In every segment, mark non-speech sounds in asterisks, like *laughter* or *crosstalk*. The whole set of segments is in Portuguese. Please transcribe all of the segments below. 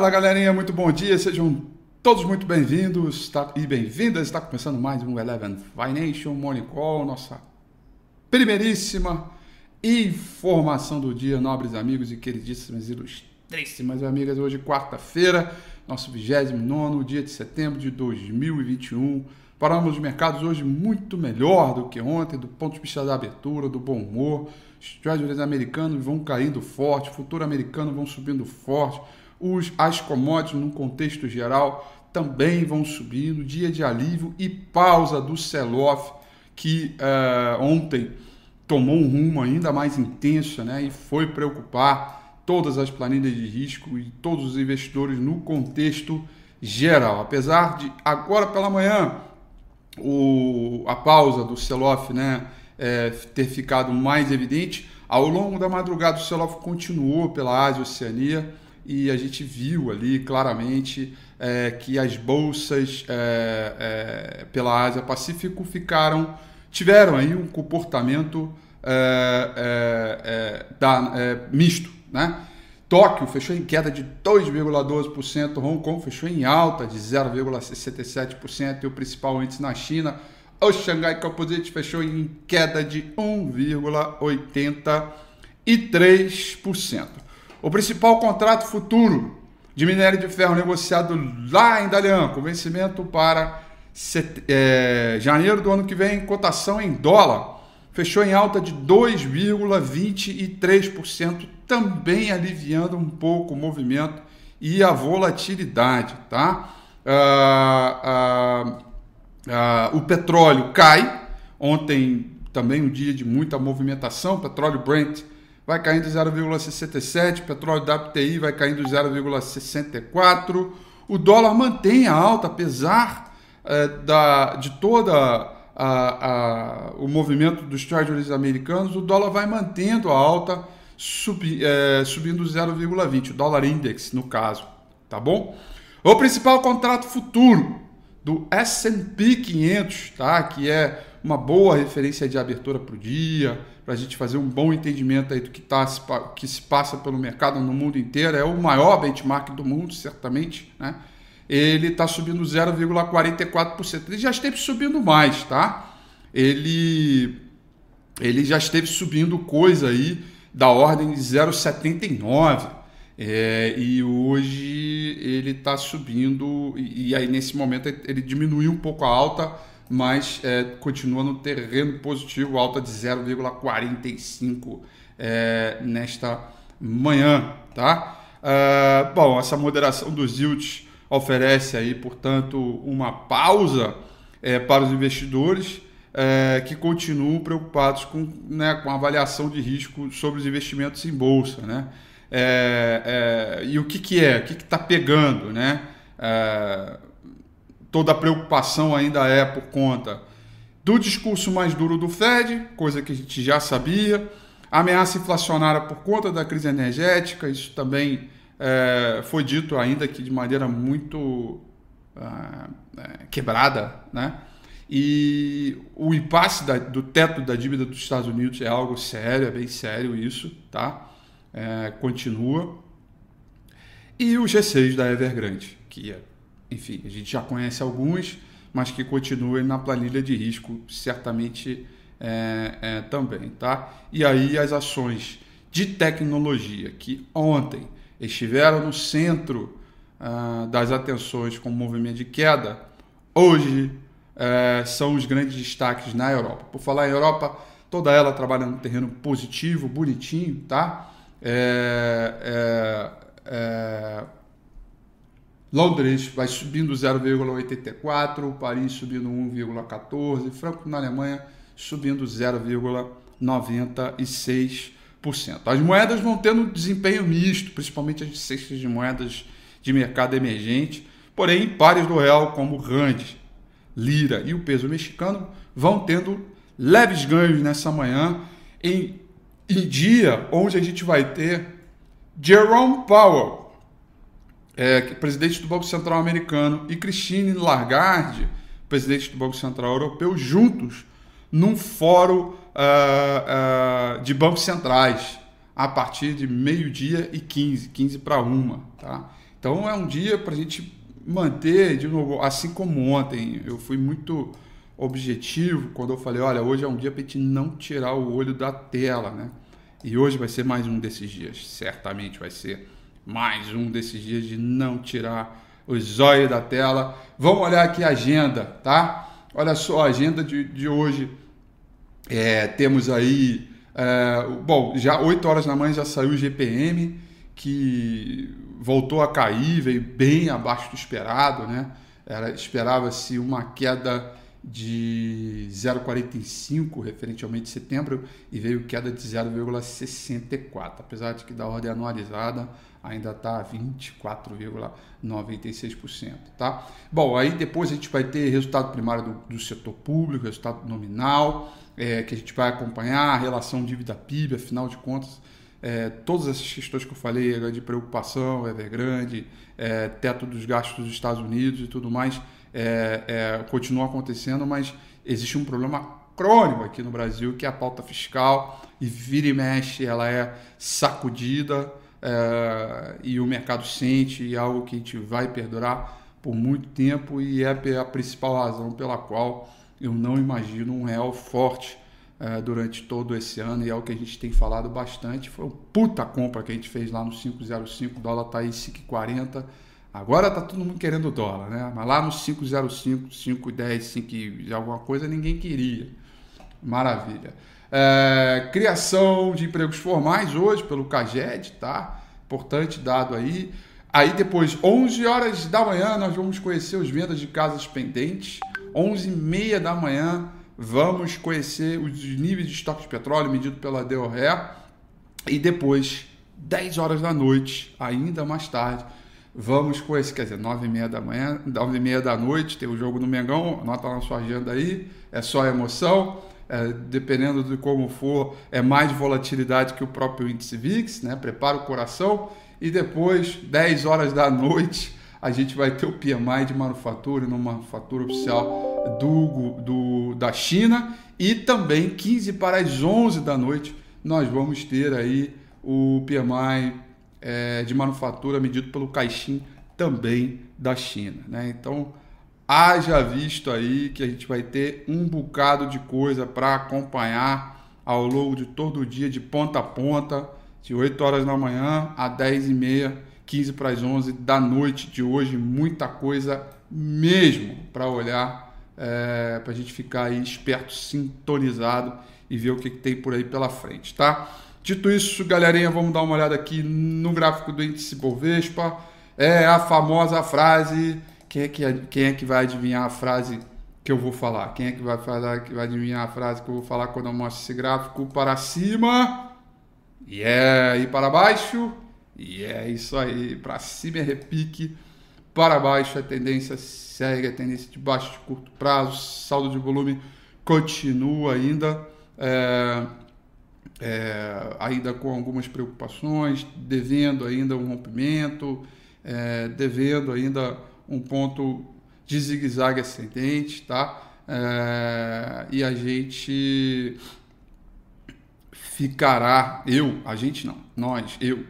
Fala galerinha, muito bom dia, sejam todos muito bem-vindos tá, e bem-vindas. Está começando mais um Eleven Financial Morning Call, nossa primeiríssima informação do dia, nobres amigos e queridíssimas ilustríssimas amigas. Hoje, quarta-feira, nosso 29 dia de setembro de 2021. Paramos de mercados hoje muito melhor do que ontem, do ponto de vista da abertura, do bom humor. Os treasuries americanos vão caindo forte, futuro americano vão subindo forte os, as commodities, no contexto geral, também vão subindo. Dia de alívio e pausa do sell-off, que uh, ontem tomou um rumo ainda mais intenso né, e foi preocupar todas as planilhas de risco e todos os investidores no contexto geral. Apesar de agora pela manhã o, a pausa do sell-off né, é, ter ficado mais evidente, ao longo da madrugada o sell-off continuou pela Ásia e Oceania e a gente viu ali claramente é, que as bolsas é, é, pela Ásia Pacífico ficaram tiveram aí um comportamento é, é, é, da, misto, né? Tóquio fechou em queda de 2,12%, Hong Kong fechou em alta de 0,67% e o principal índice na China, o Shanghai Composite fechou em queda de 1,83%. O principal contrato futuro de minério de ferro negociado lá em Dalian, com vencimento para é, janeiro do ano que vem, cotação em dólar, fechou em alta de 2,23%, também aliviando um pouco o movimento e a volatilidade. Tá? Ah, ah, ah, o petróleo cai, ontem também um dia de muita movimentação, petróleo Brent vai caindo 0,67, petróleo WTI vai caindo 0,64. O dólar mantém a alta, apesar é, da, de toda a, a, o movimento dos treasuries americanos, o dólar vai mantendo a alta, sub, é, subindo 0,20, o dólar index no caso, tá bom? O principal contrato futuro do S&P 500, tá? Que é uma boa referência de abertura para o dia, para a gente fazer um bom entendimento aí do que, tá, que se passa pelo mercado no mundo inteiro. É o maior benchmark do mundo, certamente, né? Ele está subindo 0,44%. Ele já esteve subindo mais, tá? Ele, ele já esteve subindo coisa aí da ordem de 0,79%. É, e hoje ele está subindo, e, e, aí nesse momento ele diminuiu um pouco a alta mas é, continua no terreno positivo, alta de 0,45 é, nesta manhã, tá? Uh, bom, essa moderação dos yields oferece aí, portanto, uma pausa é, para os investidores é, que continuam preocupados com, né, com a avaliação de risco sobre os investimentos em bolsa, né? É, é, e o que, que é? O que está pegando, né? É, toda a preocupação ainda é por conta do discurso mais duro do Fed, coisa que a gente já sabia, ameaça inflacionária por conta da crise energética, isso também é, foi dito ainda que de maneira muito é, quebrada, né? E o impasse da, do teto da dívida dos Estados Unidos é algo sério, é bem sério isso, tá? É, continua. E os receios da Evergrande, que, enfim, a gente já conhece alguns, mas que continuam na planilha de risco, certamente é, é, também, tá? E aí as ações de tecnologia que ontem estiveram no centro ah, das atenções com o movimento de queda, hoje é, são os grandes destaques na Europa. Por falar em Europa, toda ela trabalha no terreno positivo, bonitinho, tá? É, é, é Londres vai subindo 0,84, Paris subindo 1,14, Frankfurt na Alemanha subindo 0,96%. As moedas vão tendo desempenho misto, principalmente as cestas de moedas de mercado emergente, porém pares do real como Rand, Lira e o peso mexicano vão tendo leves ganhos nessa manhã em, em dia onde a gente vai ter Jerome Powell, é, presidente do Banco Central americano, e Christine Lagarde, presidente do Banco Central Europeu, juntos num fórum uh, uh, de bancos centrais a partir de meio-dia e 15, 15 para uma. Tá? Então é um dia para a gente manter, de novo, assim como ontem, eu fui muito objetivo quando eu falei, olha, hoje é um dia para a gente não tirar o olho da tela, né? E hoje vai ser mais um desses dias, certamente vai ser mais um desses dias de não tirar os olhos da tela. Vamos olhar aqui a agenda, tá? Olha só a agenda de, de hoje. É, temos aí, é, bom, já 8 horas da manhã já saiu o GPM, que voltou a cair, veio bem abaixo do esperado, né? Esperava-se uma queda de 0,45 referente ao mês de setembro e veio queda de 0,64, apesar de que da ordem anualizada ainda está 24,96%, tá? Bom, aí depois a gente vai ter resultado primário do, do setor público, resultado nominal, é, que a gente vai acompanhar, a relação dívida PIB, afinal de contas, é, todas essas questões que eu falei de preocupação, Evergrande, é, teto dos gastos dos Estados Unidos e tudo mais, é, é, continuam acontecendo, mas existe um problema crônico aqui no Brasil, que é a pauta fiscal, e vira e mexe, ela é sacudida é, e o mercado sente, e é algo que a gente vai perdurar por muito tempo, e é a principal razão pela qual eu não imagino um real forte é, durante todo esse ano e é o que a gente tem falado bastante. Foi uma puta compra que a gente fez lá no 505, o dólar tá aí 5,40. Agora tá todo mundo querendo dólar, né? Mas lá no 505, 5,10, 5 e alguma coisa ninguém queria. Maravilha. É, criação de empregos formais hoje pelo CAGED, tá? Importante dado aí. Aí depois, 11 horas da manhã, nós vamos conhecer os vendas de casas pendentes. 11 e meia da manhã, vamos conhecer os níveis de estoque de petróleo medido pela DORE e depois, 10 horas da noite, ainda mais tarde, vamos conhecer, quer dizer, 9 e meia da manhã, 9 e meia da noite, tem o jogo no Mengão, anota na sua agenda aí, é só emoção, é, dependendo de como for, é mais volatilidade que o próprio índice VIX, né? prepara o coração, e depois, 10 horas da noite, a gente vai ter o PMI de manufatura, numa manufatura oficial do, do, da China, e também 15 para as 11 da noite nós vamos ter aí o PMI é, de manufatura medido pelo Caixin também da China. Né? Então, haja visto aí que a gente vai ter um bocado de coisa para acompanhar ao longo de todo o dia, de ponta a ponta, de 8 horas da manhã a 10 e meia 15 para as 11 da noite de hoje. Muita coisa mesmo para olhar, é, para a gente ficar aí esperto, sintonizado e ver o que, que tem por aí pela frente, tá? Dito isso, galerinha, vamos dar uma olhada aqui no gráfico do índice Bovespa. É a famosa frase. Quem é que, quem é que vai adivinhar a frase que eu vou falar? Quem é que vai falar que vai adivinhar a frase que eu vou falar quando eu mostro esse gráfico para cima? E é e para baixo? E é isso aí, para cima é repique, para baixo, a tendência segue, a tendência de baixo de curto prazo, saldo de volume continua ainda, é, é, ainda com algumas preocupações, devendo ainda um rompimento, é, devendo ainda um ponto de zigue-zague ascendente, tá? É, e a gente ficará, eu, a gente não, nós, eu,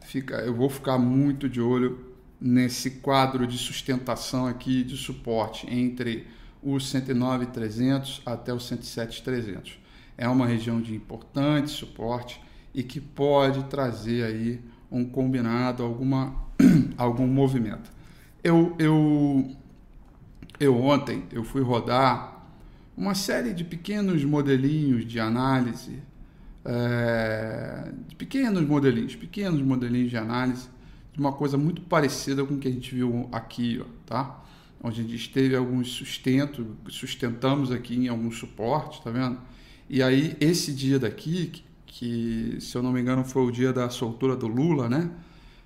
fica, eu vou ficar muito de olho nesse quadro de sustentação aqui de suporte entre os 109.300 até os 107.300. É uma região de importante suporte e que pode trazer aí um combinado, alguma, *clears throat* algum movimento. Eu, eu, eu ontem eu fui rodar uma série de pequenos modelinhos de análise, é, de pequenos modelinhos, pequenos modelinhos de análise de uma coisa muito parecida com o que a gente viu aqui, ó, tá? Onde a gente teve alguns sustentos, sustentamos aqui em alguns suportes, tá vendo? E aí, esse dia daqui, que, se eu não me engano foi o dia da soltura do Lula, né?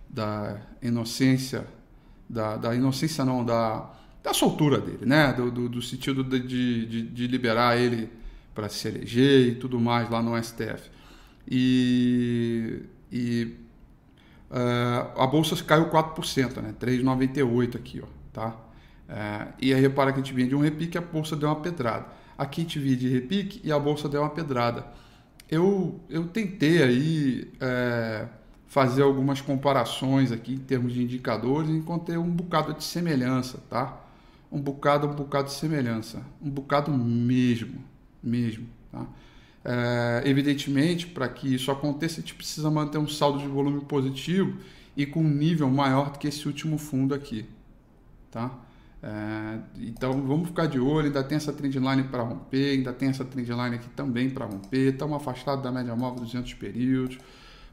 Da inocência, da, da inocência não, da, da soltura dele, né? Do, do, do sentido de, de, de liberar ele para se eleger e tudo mais lá no STF. E, e Uh, a bolsa caiu 4%, né? 3,98 aqui, ó, tá? Uh, e aí repara que a gente vinha de um repique a bolsa deu uma pedrada. A vinha de repique e a bolsa deu uma pedrada. Eu, eu tentei aí é, fazer algumas comparações aqui em termos de indicadores e encontrei um bocado de semelhança, tá? Um bocado, um bocado de semelhança. Um bocado mesmo, mesmo, tá? É, evidentemente, para que isso aconteça, a gente precisa manter um saldo de volume positivo e com um nível maior do que esse último fundo aqui. Tá? É, então vamos ficar de olho, ainda tem essa trendline para romper, ainda tem essa trendline aqui também para romper, estamos afastados da média móvel 200 períodos,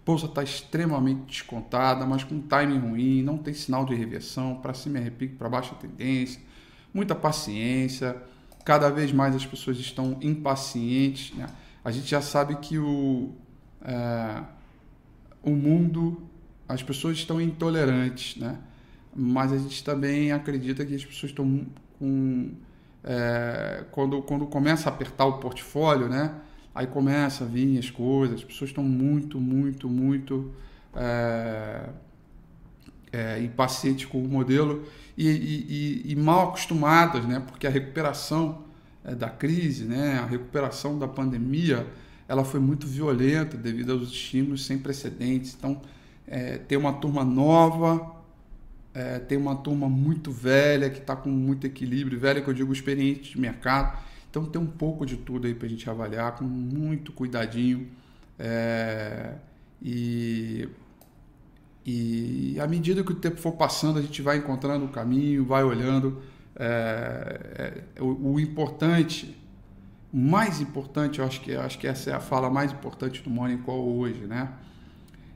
bolsa está extremamente descontada, mas com timing ruim, não tem sinal de reversão, para cima é repique, para baixo é tendência, muita paciência, cada vez mais as pessoas estão impacientes, né? a gente já sabe que o, é, o mundo, as pessoas estão intolerantes, né? Mas a gente também acredita que as pessoas estão com é, quando quando começa a apertar o portfólio, né? Aí começa a vir as coisas, as pessoas estão muito, muito, muito é, é, impacientes com o modelo e, e, e, mal acostumadas, né? Porque a recuperação é, da crise, né, a recuperação da pandemia, ela foi muito violenta devido aos estímulos sem precedentes. Então, é, tem uma turma nova, é, tem uma turma muito velha que está com muito equilíbrio, velha que eu digo experiente de mercado. Então, tem um pouco de tudo aí para a gente avaliar com muito cuidadinho. É, e, e à medida que o tempo for passando, a gente vai encontrando o caminho, vai olhando é, é, o, o, importante, o mais importante, eu acho que, acho que essa é a fala mais importante do Morning Call hoje, né?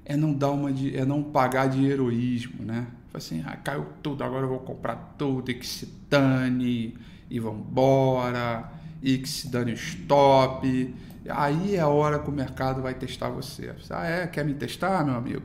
É não dar uma é não pagar de heroísmo, né? Assim, ah, caiu tudo, agora eu vou comprar tudo e que se dane e vambora e que se dane stop. Aí é a hora que o mercado vai testar você. Ah, é? Quer me testar, meu amigo?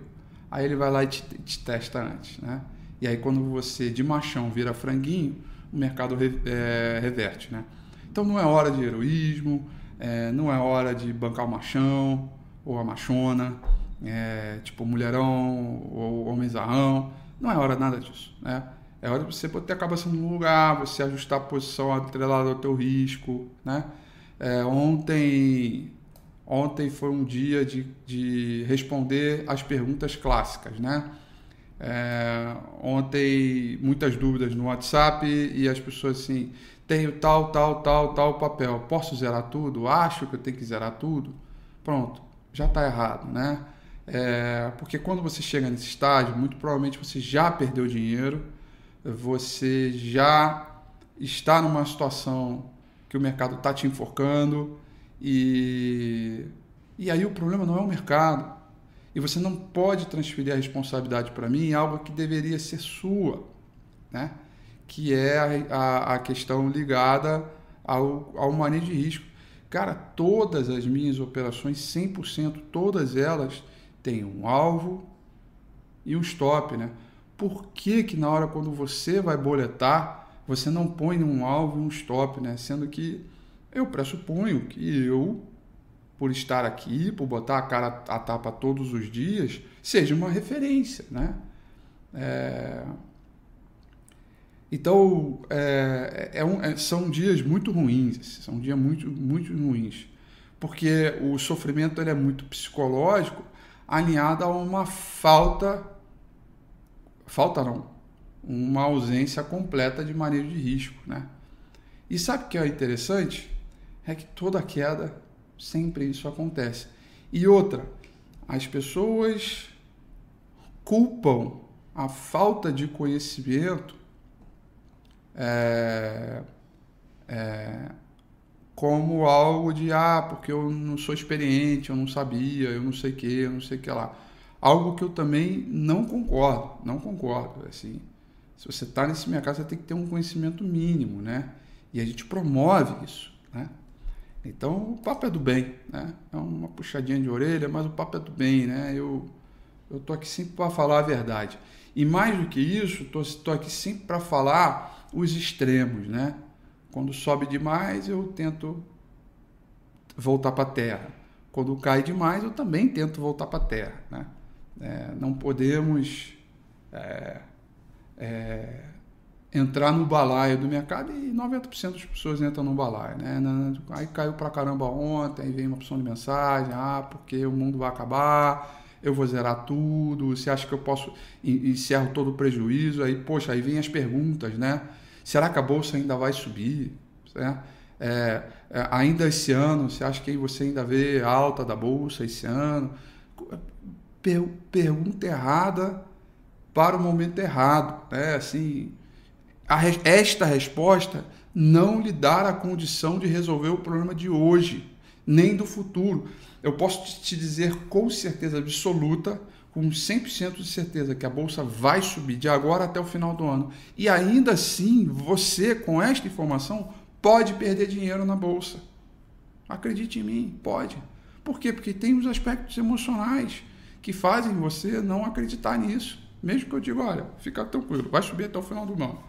Aí ele vai lá e te, te testa antes, né? E aí quando você de machão vira franguinho, o mercado é, reverte, né? Então não é hora de heroísmo, é, não é hora de bancar o machão ou a machona, é, tipo mulherão ou homenzarrão, não é hora nada disso, né? É hora de você botar a cabeça no lugar, você ajustar a posição atrelada ao teu risco, né? É, ontem, ontem foi um dia de, de responder as perguntas clássicas, né? É, ontem, muitas dúvidas no WhatsApp e as pessoas assim: tenho tal, tal, tal, tal papel, posso zerar tudo? Acho que eu tenho que zerar tudo? Pronto, já está errado, né? É, porque quando você chega nesse estágio, muito provavelmente você já perdeu dinheiro, você já está numa situação que o mercado está te enforcando e, e aí o problema não é o mercado, e você não pode transferir a responsabilidade para mim em algo que deveria ser sua, né? que é a, a, a questão ligada ao, ao manejo de risco. Cara, todas as minhas operações, 100%, todas elas têm um alvo e um stop. Né? por que que na hora quando você vai boletar, você não põe um alvo e um stop, né? Sendo que eu pressuponho que eu, por estar aqui, por botar a cara a tapa todos os dias, seja uma referência, né? É... Então, é, é um, é, são dias muito ruins, são dias muito, muito ruins, porque o sofrimento ele é muito psicológico, alinhado a uma falta, falta não, uma ausência completa de manejo de risco, né? E sabe o que é interessante? É que toda queda, sempre isso acontece. E outra, as pessoas culpam a falta de conhecimento é, é, como algo de ah, porque eu não sou experiente, eu não sabia, eu não sei que, eu não sei que lá. Algo que eu também não concordo, não concordo. Assim, se você está nesse mercado, você tem que ter um conhecimento mínimo, né? E a gente promove isso, né? Então, o papo é do bem, né? É uma puxadinha de orelha, mas o papo é do bem, né? Eu eu tô aqui sempre para falar a verdade. E mais do que isso, tô, tô aqui sempre para falar os extremos, né? Quando sobe demais, eu tento voltar para a terra. Quando cai demais, eu também tento voltar para a terra. Né? É, não podemos é, é, entrar no balaio do mercado e 90% das pessoas entram no balaio. Né? Aí caiu para caramba ontem, vem uma opção de mensagem, ah, porque o mundo vai acabar, eu vou zerar tudo, você acha que eu posso, encerro todo o prejuízo, aí, poxa, aí vem as perguntas, né? Será que a bolsa ainda vai subir? Né? É, é, ainda esse ano, você acha que você ainda vê alta da bolsa esse ano? Per pergunta errada para o momento errado. Né? Assim, a, esta resposta não lhe dá a condição de resolver o problema de hoje, nem do futuro. Eu posso te dizer com certeza absoluta com 100% de certeza que a bolsa vai subir de agora até o final do ano. E ainda assim, você, com esta informação, pode perder dinheiro na bolsa. Acredite em mim, pode. Por quê? Porque tem os aspectos emocionais que fazem você não acreditar nisso. Mesmo que eu diga, olha, fica tranquilo, vai subir até o final do ano.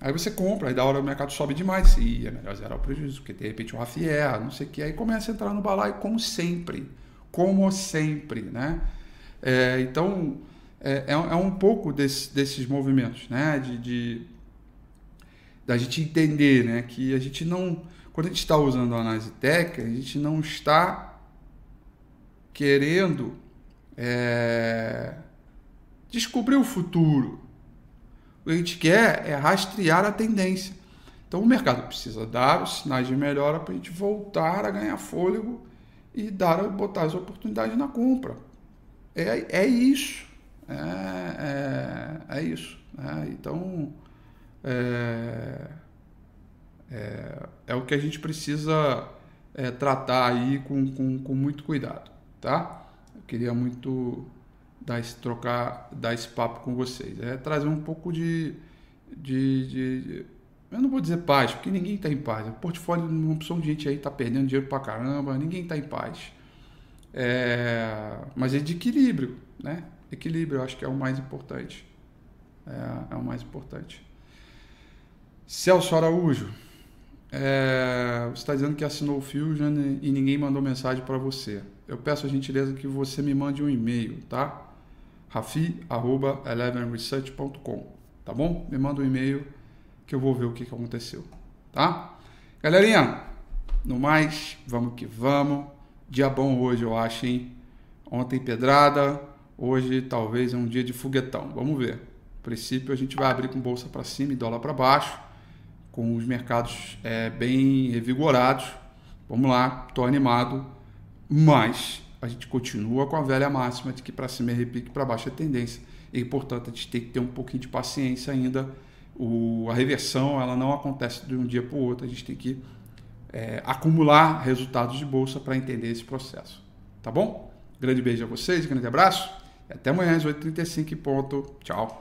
Aí você compra, aí da hora o mercado sobe demais, e é melhor zerar o prejuízo, porque de repente o Rafier, não sei o que, aí começa a entrar no balaio como sempre. Como sempre, né? É, então, é, é, é, um pouco desse, desses movimentos, né? De, de, da gente entender né? que a gente não. Quando a gente está usando a análise técnica, a gente não está querendo é, descobrir o futuro. O que a gente quer é rastrear a tendência. Então o mercado precisa dar os sinais de melhora para a gente voltar a ganhar fôlego e dar botar as oportunidades na compra. É, é isso. É, é, é isso. Né? Então, é, é, é, o que a gente precisa é, tratar aí com, com, com muito cuidado, tá? Eu queria muito dar esse, trocar, dar esse papo com vocês. É trazer um pouco de, de, de eu não vou dizer paz, porque ninguém está em paz. O portfólio, uma opção de gente aí está perdendo dinheiro pra caramba, ninguém está em paz. É, mas é de equilíbrio, né? Equilíbrio, eu acho que é o mais importante. É, é o mais importante. Celso Araújo, é, você está dizendo que assinou o Fusion e ninguém mandou mensagem para você. Eu peço a gentileza que você me mande um e-mail, tá? rafi.elevenresearch.com, tá bom? Me manda um e-mail que eu vou ver o que, que aconteceu, tá? Galerinha, no mais, vamos que vamos. Dia bom hoje, eu acho, hein? Ontem pedrada, hoje talvez é um dia de foguetão. Vamos ver. A princípio a gente vai abrir com bolsa para cima e dólar para baixo, com os mercados é, bem revigorados. Vamos lá, estou animado, mas a gente continua com a velha máxima de que para cima é repique, para baixo é tendência. E, portanto, a gente tem que ter um pouquinho de paciência ainda. O, a reversão ela não acontece de um dia para o outro, a gente tem que é, acumular resultados de bolsa para entender esse processo. Tá bom? Grande beijo a vocês, grande abraço. Até amanhã às 8h35 ponto. Tchau.